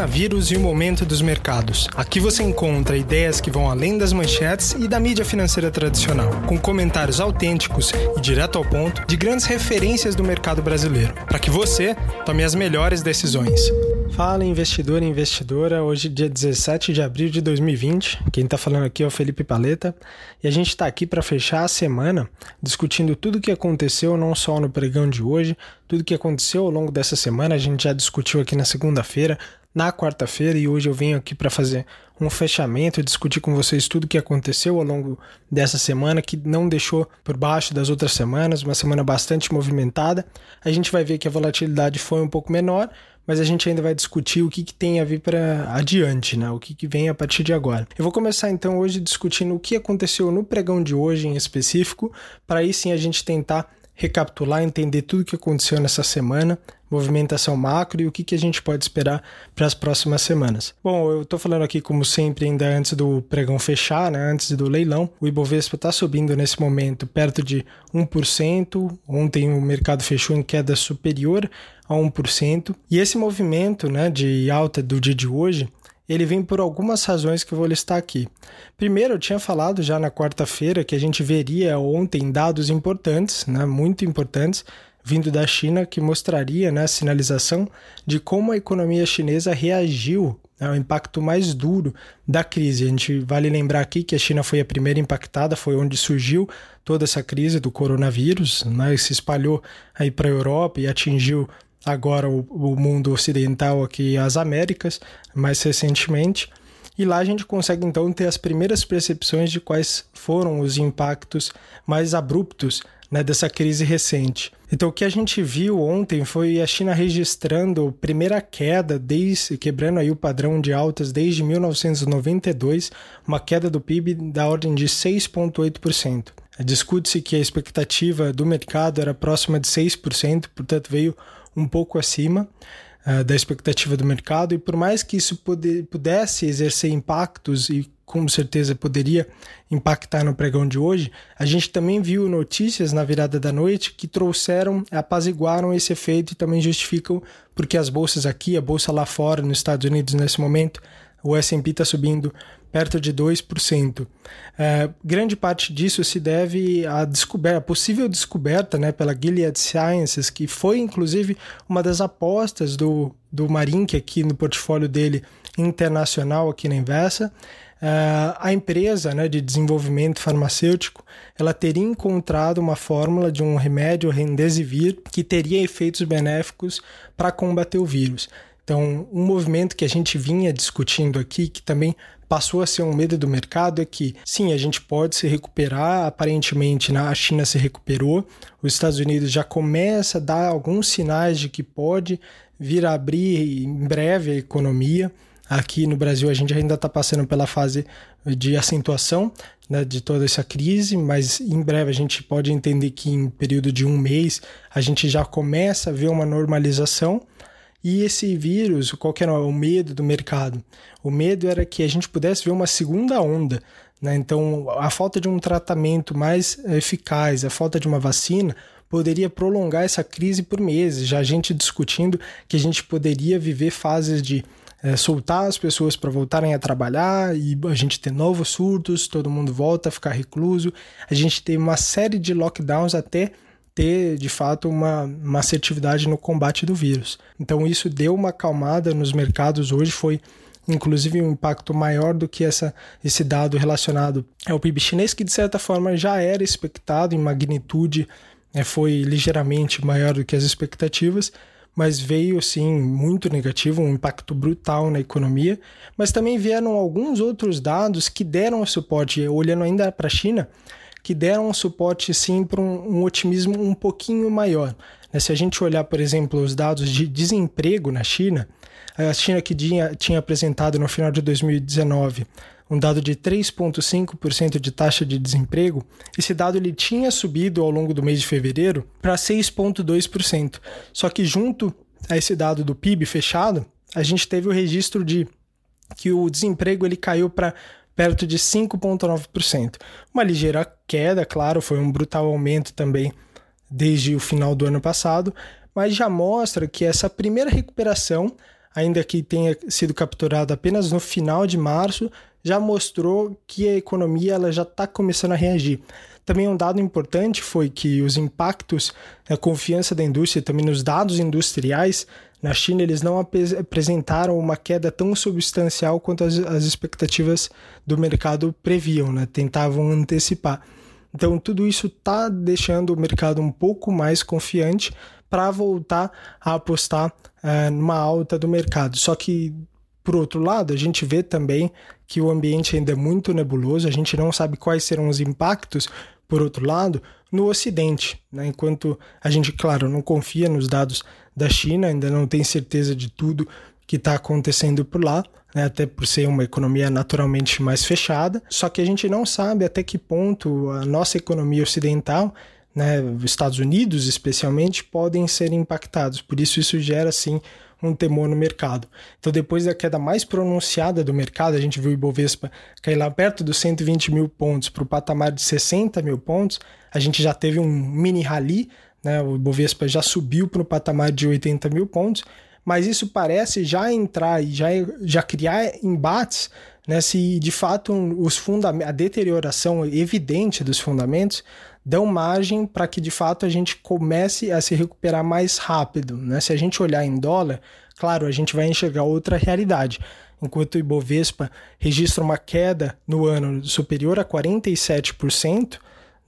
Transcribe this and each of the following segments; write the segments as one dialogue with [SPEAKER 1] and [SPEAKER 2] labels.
[SPEAKER 1] coronavírus e o momento dos mercados. Aqui você encontra ideias que vão além das manchetes e da mídia financeira tradicional, com comentários autênticos e direto ao ponto de grandes referências do mercado brasileiro, para que você tome as melhores decisões. Fala investidor e investidora, hoje dia 17 de abril de 2020. Quem está falando aqui é o Felipe Paleta e a gente está aqui para fechar a semana discutindo tudo o que aconteceu não só no pregão de hoje, tudo o que aconteceu ao longo dessa semana. A gente já discutiu aqui na segunda-feira, na quarta-feira e hoje eu venho aqui para fazer um fechamento, discutir com vocês tudo o que aconteceu ao longo dessa semana, que não deixou por baixo das outras semanas, uma semana bastante movimentada. A gente vai ver que a volatilidade foi um pouco menor, mas a gente ainda vai discutir o que, que tem a vir para adiante, né? O que, que vem a partir de agora. Eu vou começar então hoje discutindo o que aconteceu no pregão de hoje em específico, para aí sim a gente tentar recapitular, entender tudo o que aconteceu nessa semana, movimentação macro e o que, que a gente pode esperar para as próximas semanas. Bom, eu estou falando aqui, como sempre, ainda antes do pregão fechar, né, antes do leilão. O Ibovespa está subindo nesse momento perto de 1%. Ontem o mercado fechou em queda superior a 1%. E esse movimento né, de alta do dia de hoje ele vem por algumas razões que eu vou listar aqui. Primeiro, eu tinha falado já na quarta-feira que a gente veria ontem dados importantes, né, muito importantes, vindo da China, que mostraria né, a sinalização de como a economia chinesa reagiu né, ao impacto mais duro da crise. A gente vale lembrar aqui que a China foi a primeira impactada, foi onde surgiu toda essa crise do coronavírus, né, se espalhou aí para a Europa e atingiu agora o, o mundo ocidental aqui, as Américas, mais recentemente. E lá a gente consegue então ter as primeiras percepções de quais foram os impactos mais abruptos né, dessa crise recente. Então o que a gente viu ontem foi a China registrando primeira queda desde quebrando aí o padrão de altas desde 1992, uma queda do PIB da ordem de 6.8%. Discute-se que a expectativa do mercado era próxima de 6%, portanto veio um pouco acima uh, da expectativa do mercado, e por mais que isso pude, pudesse exercer impactos e com certeza poderia impactar no pregão de hoje, a gente também viu notícias na virada da noite que trouxeram, apaziguaram esse efeito e também justificam porque as bolsas aqui, a bolsa lá fora, nos Estados Unidos nesse momento, o S&P está subindo perto de 2%. É, grande parte disso se deve à descoberta, à possível descoberta né, pela Gilead Sciences, que foi inclusive uma das apostas do, do Marink aqui no portfólio dele internacional aqui na Inversa. Uh, a empresa né, de desenvolvimento farmacêutico ela teria encontrado uma fórmula de um remédio Remdesivir que teria efeitos benéficos para combater o vírus. Então, um movimento que a gente vinha discutindo aqui, que também passou a ser um medo do mercado, é que sim, a gente pode se recuperar. Aparentemente, né, a China se recuperou, os Estados Unidos já começa a dar alguns sinais de que pode vir a abrir em breve a economia. Aqui no Brasil, a gente ainda está passando pela fase de acentuação né, de toda essa crise, mas em breve a gente pode entender que em período de um mês a gente já começa a ver uma normalização. E esse vírus, qual que era o medo do mercado? O medo era que a gente pudesse ver uma segunda onda. Né? Então, a falta de um tratamento mais eficaz, a falta de uma vacina, poderia prolongar essa crise por meses. Já a gente discutindo que a gente poderia viver fases de é, soltar as pessoas para voltarem a trabalhar e a gente ter novos surtos, todo mundo volta a ficar recluso, a gente tem uma série de lockdowns até ter de fato uma, uma assertividade no combate do vírus. Então isso deu uma acalmada nos mercados hoje, foi inclusive um impacto maior do que essa, esse dado relacionado ao PIB chinês, que de certa forma já era expectado em magnitude, né, foi ligeiramente maior do que as expectativas, mas veio sim muito negativo, um impacto brutal na economia. Mas também vieram alguns outros dados que deram suporte, olhando ainda para a China, que deram suporte sim para um, um, otimismo um pouquinho maior. Né? Se a gente olhar, por exemplo, os dados de desemprego na China, a China que tinha, tinha apresentado no final de 2019 um dado de 3,5% de taxa de desemprego, esse dado ele tinha subido ao longo do mês de fevereiro para 6,2%. Só que junto a esse dado do PIB fechado, a gente teve o registro de que o desemprego ele caiu para perto de 5,9%. Uma ligeira queda, claro, foi um brutal aumento também desde o final do ano passado, mas já mostra que essa primeira recuperação ainda que tenha sido capturado apenas no final de março, já mostrou que a economia ela já está começando a reagir. Também um dado importante foi que os impactos na confiança da indústria, também nos dados industriais, na China eles não apresentaram uma queda tão substancial quanto as, as expectativas do mercado previam, né? tentavam antecipar. Então tudo isso está deixando o mercado um pouco mais confiante para voltar a apostar é, numa alta do mercado. Só que por outro lado, a gente vê também que o ambiente ainda é muito nebuloso, a gente não sabe quais serão os impactos, por outro lado, no Ocidente. Né? Enquanto a gente, claro, não confia nos dados da China, ainda não tem certeza de tudo que está acontecendo por lá, né? até por ser uma economia naturalmente mais fechada. Só que a gente não sabe até que ponto a nossa economia ocidental né, os Estados Unidos especialmente, podem ser impactados. Por isso, isso gera, sim, um temor no mercado. Então, depois da queda mais pronunciada do mercado, a gente viu o Ibovespa cair lá perto dos 120 mil pontos para o patamar de 60 mil pontos, a gente já teve um mini rally, né, o Ibovespa já subiu para o patamar de 80 mil pontos, mas isso parece já entrar e já, já criar embates né, se de fato os fundamentos, a deterioração evidente dos fundamentos dão margem para que de fato a gente comece a se recuperar mais rápido. Né? Se a gente olhar em dólar, claro, a gente vai enxergar outra realidade. Enquanto o Ibovespa registra uma queda no ano superior a 47%,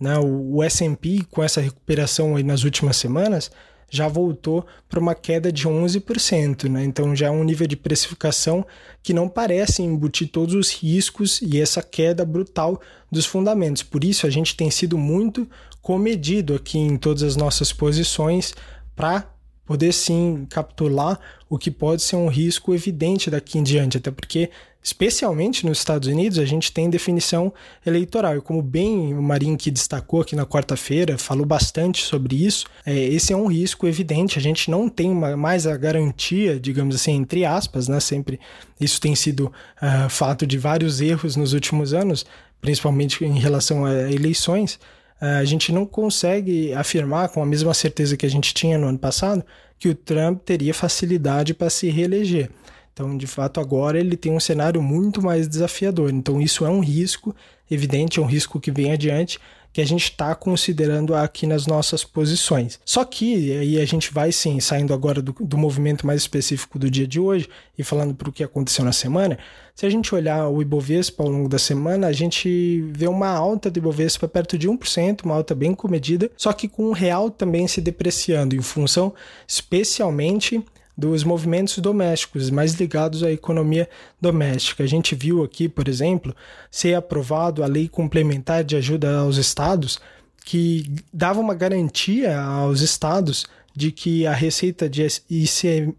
[SPEAKER 1] né? o, o S&P com essa recuperação nas últimas semanas já voltou para uma queda de 11%, né? Então já é um nível de precificação que não parece embutir todos os riscos e essa queda brutal dos fundamentos. Por isso a gente tem sido muito comedido aqui em todas as nossas posições para poder sim capturar o que pode ser um risco evidente daqui em diante, até porque especialmente nos Estados Unidos, a gente tem definição eleitoral. E como bem o Marinho que destacou aqui na quarta-feira, falou bastante sobre isso, é, esse é um risco evidente. A gente não tem uma, mais a garantia, digamos assim, entre aspas, né? Sempre isso tem sido uh, fato de vários erros nos últimos anos, principalmente em relação a eleições. Uh, a gente não consegue afirmar com a mesma certeza que a gente tinha no ano passado que o Trump teria facilidade para se reeleger. Então, de fato, agora ele tem um cenário muito mais desafiador. Então, isso é um risco evidente, é um risco que vem adiante, que a gente está considerando aqui nas nossas posições. Só que aí a gente vai sim, saindo agora do, do movimento mais específico do dia de hoje e falando para o que aconteceu na semana. Se a gente olhar o Ibovespa ao longo da semana, a gente vê uma alta do Ibovespa perto de 1%, uma alta bem comedida, só que com o real também se depreciando, em função especialmente dos movimentos domésticos, mais ligados à economia doméstica. A gente viu aqui, por exemplo, ser aprovado a lei complementar de ajuda aos estados, que dava uma garantia aos estados de que a receita de,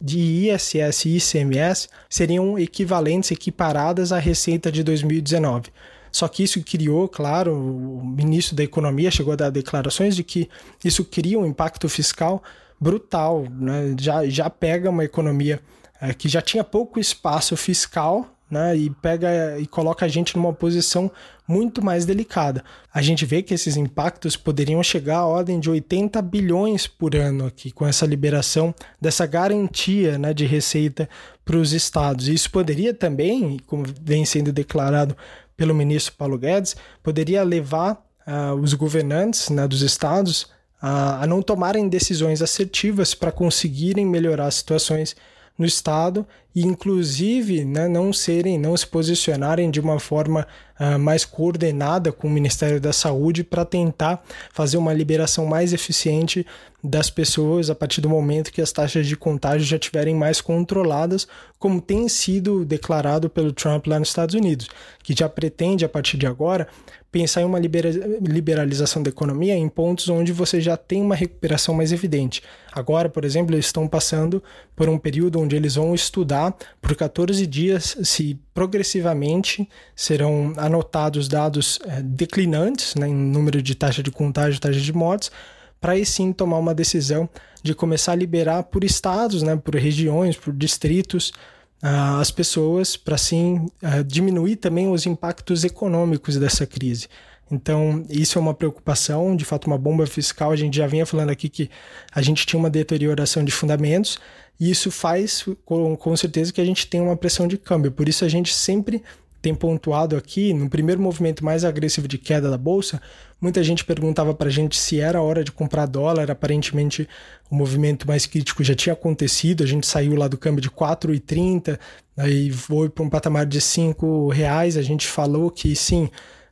[SPEAKER 1] de ISS e ICMS seriam equivalentes, equiparadas à receita de 2019. Só que isso criou, claro, o ministro da Economia chegou a dar declarações de que isso cria um impacto fiscal brutal, né? já, já pega uma economia é, que já tinha pouco espaço fiscal né, e pega e coloca a gente numa posição muito mais delicada. A gente vê que esses impactos poderiam chegar à ordem de 80 bilhões por ano aqui, com essa liberação dessa garantia né, de receita para os estados. Isso poderia também, como vem sendo declarado pelo ministro Paulo Guedes, poderia levar uh, os governantes né, dos estados a, a não tomarem decisões assertivas para conseguirem melhorar as situações no Estado e, inclusive, né, não serem, não se posicionarem de uma forma uh, mais coordenada com o Ministério da Saúde para tentar fazer uma liberação mais eficiente das pessoas a partir do momento que as taxas de contágio já estiverem mais controladas, como tem sido declarado pelo Trump lá nos Estados Unidos, que já pretende, a partir de agora, pensar em uma liberalização da economia em pontos onde você já tem uma recuperação mais evidente. Agora, por exemplo, eles estão passando por um período onde eles vão estudar por 14 dias se progressivamente serão anotados dados é, declinantes né, em número de taxa de contágio, taxa de mortes, para aí sim tomar uma decisão de começar a liberar por estados, né, por regiões, por distritos, uh, as pessoas para assim uh, diminuir também os impactos econômicos dessa crise. Então, isso é uma preocupação, de fato, uma bomba fiscal. A gente já vinha falando aqui que a gente tinha uma deterioração de fundamentos, e isso faz, com, com certeza, que a gente tem uma pressão de câmbio. Por isso, a gente sempre tem pontuado aqui, no primeiro movimento mais agressivo de queda da bolsa, muita gente perguntava para a gente se era hora de comprar dólar. Aparentemente, o movimento mais crítico já tinha acontecido. A gente saiu lá do câmbio de 4,30, aí foi para um patamar de 5 reais. A gente falou que sim,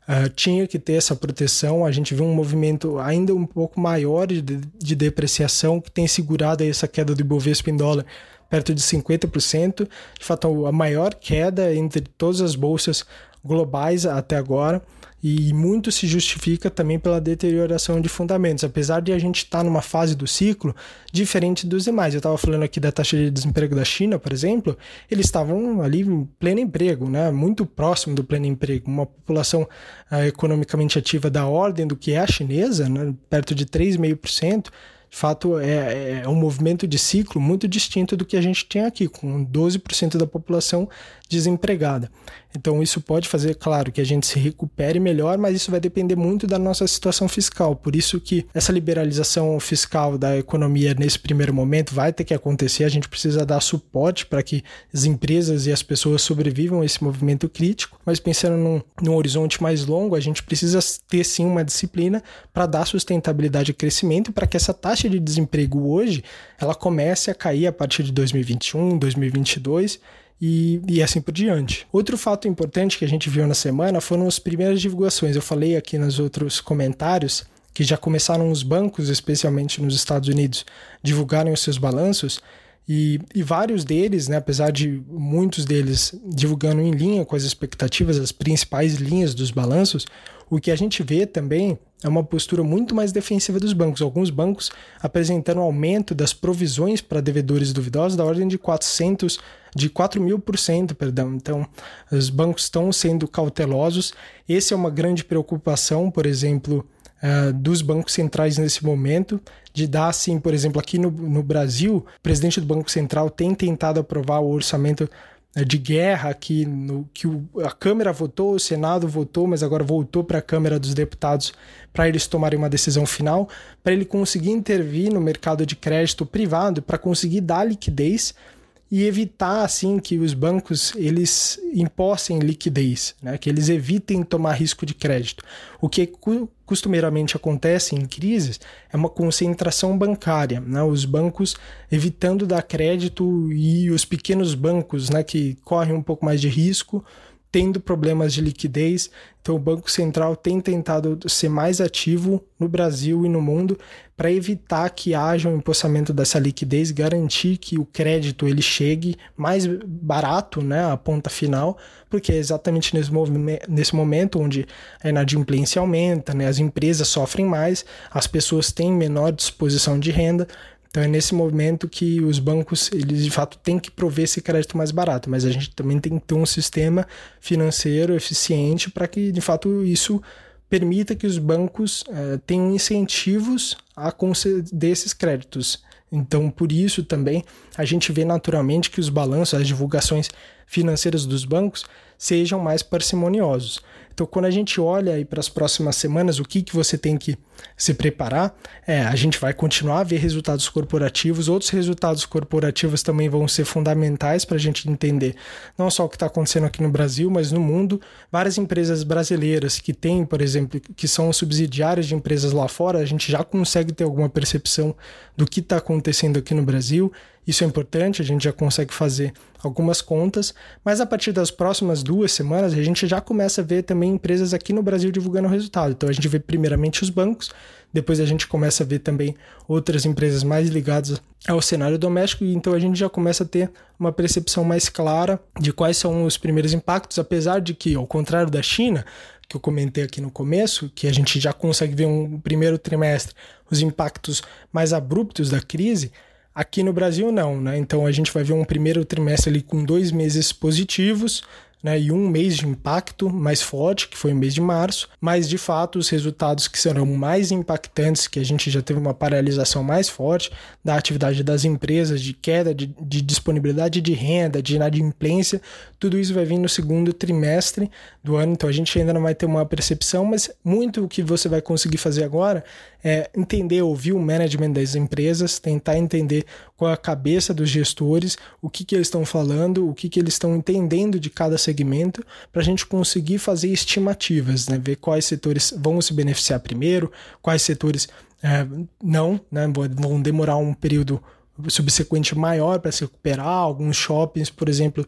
[SPEAKER 1] uh, tinha que ter essa proteção. A gente viu um movimento ainda um pouco maior de, de depreciação que tem segurado essa queda do Ibovespa em dólar perto de 50%, de fato a maior queda entre todas as bolsas globais até agora e muito se justifica também pela deterioração de fundamentos, apesar de a gente estar tá numa fase do ciclo diferente dos demais. Eu estava falando aqui da taxa de desemprego da China, por exemplo, eles estavam ali em pleno emprego, né? muito próximo do pleno emprego, uma população uh, economicamente ativa da ordem do que é a chinesa, né? perto de 3,5%, de fato, é, é um movimento de ciclo muito distinto do que a gente tem aqui, com 12% da população desempregada. Então, isso pode fazer, claro, que a gente se recupere melhor, mas isso vai depender muito da nossa situação fiscal. Por isso que essa liberalização fiscal da economia nesse primeiro momento vai ter que acontecer. A gente precisa dar suporte para que as empresas e as pessoas sobrevivam a esse movimento crítico. Mas pensando num, num horizonte mais longo, a gente precisa ter sim uma disciplina para dar sustentabilidade e crescimento para que essa taxa de desemprego hoje ela comece a cair a partir de 2021, 2022 e, e, assim por diante. Outro fato importante que a gente viu na semana foram as primeiras divulgações. Eu falei aqui nos outros comentários que já começaram os bancos, especialmente nos Estados Unidos, divulgarem os seus balanços. E, e, vários deles, né, apesar de muitos deles divulgando em linha com as expectativas, as principais linhas dos balanços, o que a gente vê também é uma postura muito mais defensiva dos bancos. Alguns bancos apresentando aumento das provisões para devedores duvidosos da ordem de 400, de 4 mil por cento, perdão. Então, os bancos estão sendo cautelosos. Essa é uma grande preocupação, por exemplo, uh, dos bancos centrais nesse momento, de dar, assim, por exemplo, aqui no, no Brasil, o presidente do Banco Central tem tentado aprovar o orçamento né, de guerra que, no, que o, a Câmara votou, o Senado votou, mas agora voltou para a Câmara dos Deputados para eles tomarem uma decisão final, para ele conseguir intervir no mercado de crédito privado, para conseguir dar liquidez e evitar assim que os bancos eles impossem liquidez, né? que eles evitem tomar risco de crédito. O que costumeiramente acontece em crises é uma concentração bancária, né? os bancos evitando dar crédito e os pequenos bancos né, que correm um pouco mais de risco tendo problemas de liquidez. Então, o Banco Central tem tentado ser mais ativo no Brasil e no mundo para evitar que haja um empossamento dessa liquidez, garantir que o crédito ele chegue mais barato, né, à ponta final, porque é exatamente nesse, nesse momento onde a inadimplência aumenta, né, as empresas sofrem mais, as pessoas têm menor disposição de renda, então é nesse momento que os bancos, eles de fato têm que prover esse crédito mais barato, mas a gente também tem que ter um sistema financeiro eficiente para que de fato isso permita que os bancos eh, tenham incentivos a conceder esses créditos. Então, por isso também a gente vê naturalmente que os balanços, as divulgações financeiras dos bancos sejam mais parcimoniosos. Então, quando a gente olha aí para as próximas semanas, o que, que você tem que se preparar, é, a gente vai continuar a ver resultados corporativos, outros resultados corporativos também vão ser fundamentais para a gente entender não só o que está acontecendo aqui no Brasil, mas no mundo. Várias empresas brasileiras que têm, por exemplo, que são subsidiárias de empresas lá fora, a gente já consegue ter alguma percepção do que está acontecendo aqui no Brasil. Isso é importante, a gente já consegue fazer algumas contas, mas a partir das próximas duas semanas a gente já começa a ver também empresas aqui no Brasil divulgando o resultado. Então a gente vê primeiramente os bancos, depois a gente começa a ver também outras empresas mais ligadas ao cenário doméstico, e então a gente já começa a ter uma percepção mais clara de quais são os primeiros impactos, apesar de que, ao contrário da China, que eu comentei aqui no começo, que a gente já consegue ver um primeiro trimestre os impactos mais abruptos da crise, Aqui no Brasil, não, né? Então a gente vai ver um primeiro trimestre ali com dois meses positivos, né, e um mês de impacto mais forte, que foi o mês de março, mas de fato os resultados que serão mais impactantes, que a gente já teve uma paralisação mais forte da atividade das empresas, de queda de, de disponibilidade de renda, de inadimplência, tudo isso vai vir no segundo trimestre do ano, então a gente ainda não vai ter uma percepção, mas muito o que você vai conseguir fazer agora é entender, ouvir o management das empresas, tentar entender qual é a cabeça dos gestores, o que, que eles estão falando, o que, que eles estão entendendo de cada segmento, para a gente conseguir fazer estimativas, né? ver quais setores vão se beneficiar primeiro, quais setores é, não, né? vão demorar um período subsequente maior para se recuperar. Alguns shoppings, por exemplo,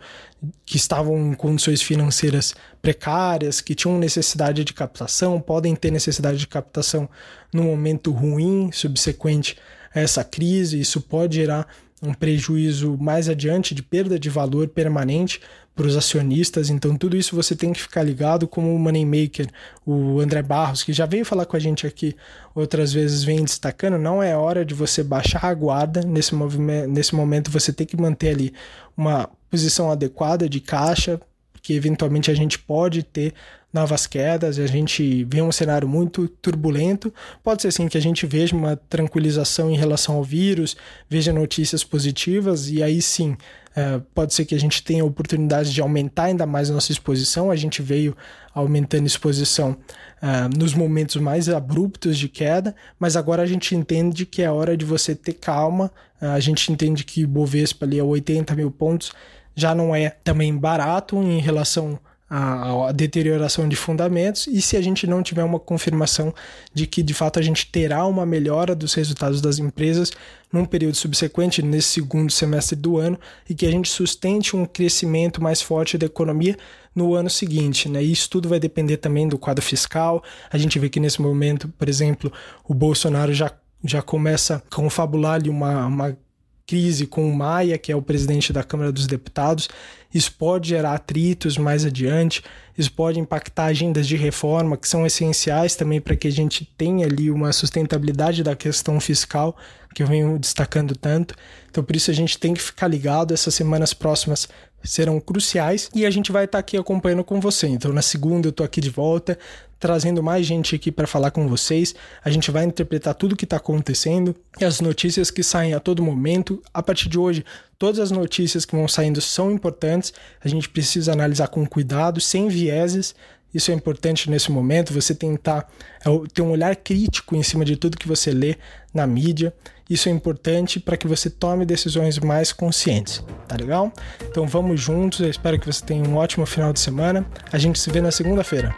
[SPEAKER 1] que estavam em condições financeiras precárias, que tinham necessidade de captação, podem ter necessidade de captação no momento ruim subsequente a essa crise. Isso pode gerar um prejuízo mais adiante de perda de valor permanente para os acionistas. Então, tudo isso você tem que ficar ligado, como o Moneymaker, o André Barros, que já veio falar com a gente aqui outras vezes, vem destacando. Não é hora de você baixar a guarda nesse, movimento, nesse momento, você tem que manter ali uma posição adequada de caixa, que eventualmente a gente pode ter novas quedas, a gente vê um cenário muito turbulento. Pode ser sim que a gente veja uma tranquilização em relação ao vírus, veja notícias positivas e aí sim é, pode ser que a gente tenha a oportunidade de aumentar ainda mais nossa exposição. A gente veio aumentando exposição é, nos momentos mais abruptos de queda, mas agora a gente entende que é hora de você ter calma. É, a gente entende que o Bovespa ali a 80 mil pontos já não é também barato em relação a, a, deterioração de fundamentos e se a gente não tiver uma confirmação de que de fato a gente terá uma melhora dos resultados das empresas num período subsequente, nesse segundo semestre do ano, e que a gente sustente um crescimento mais forte da economia no ano seguinte. Né? Isso tudo vai depender também do quadro fiscal. A gente vê que nesse momento, por exemplo, o Bolsonaro já já começa a confabular ali uma, uma crise com o Maia, que é o presidente da Câmara dos Deputados. Isso pode gerar atritos mais adiante, isso pode impactar agendas de reforma que são essenciais também para que a gente tenha ali uma sustentabilidade da questão fiscal, que eu venho destacando tanto. Então, por isso, a gente tem que ficar ligado. Essas semanas próximas serão cruciais e a gente vai estar aqui acompanhando com você. Então, na segunda, eu estou aqui de volta, trazendo mais gente aqui para falar com vocês. A gente vai interpretar tudo o que está acontecendo e as notícias que saem a todo momento. A partir de hoje, todas as notícias que vão saindo são importantes. A gente precisa analisar com cuidado, sem vieses. Isso é importante nesse momento, você tentar é, ter um olhar crítico em cima de tudo que você lê na mídia. Isso é importante para que você tome decisões mais conscientes, tá legal? Então vamos juntos, eu espero que você tenha um ótimo final de semana. A gente se vê na segunda-feira.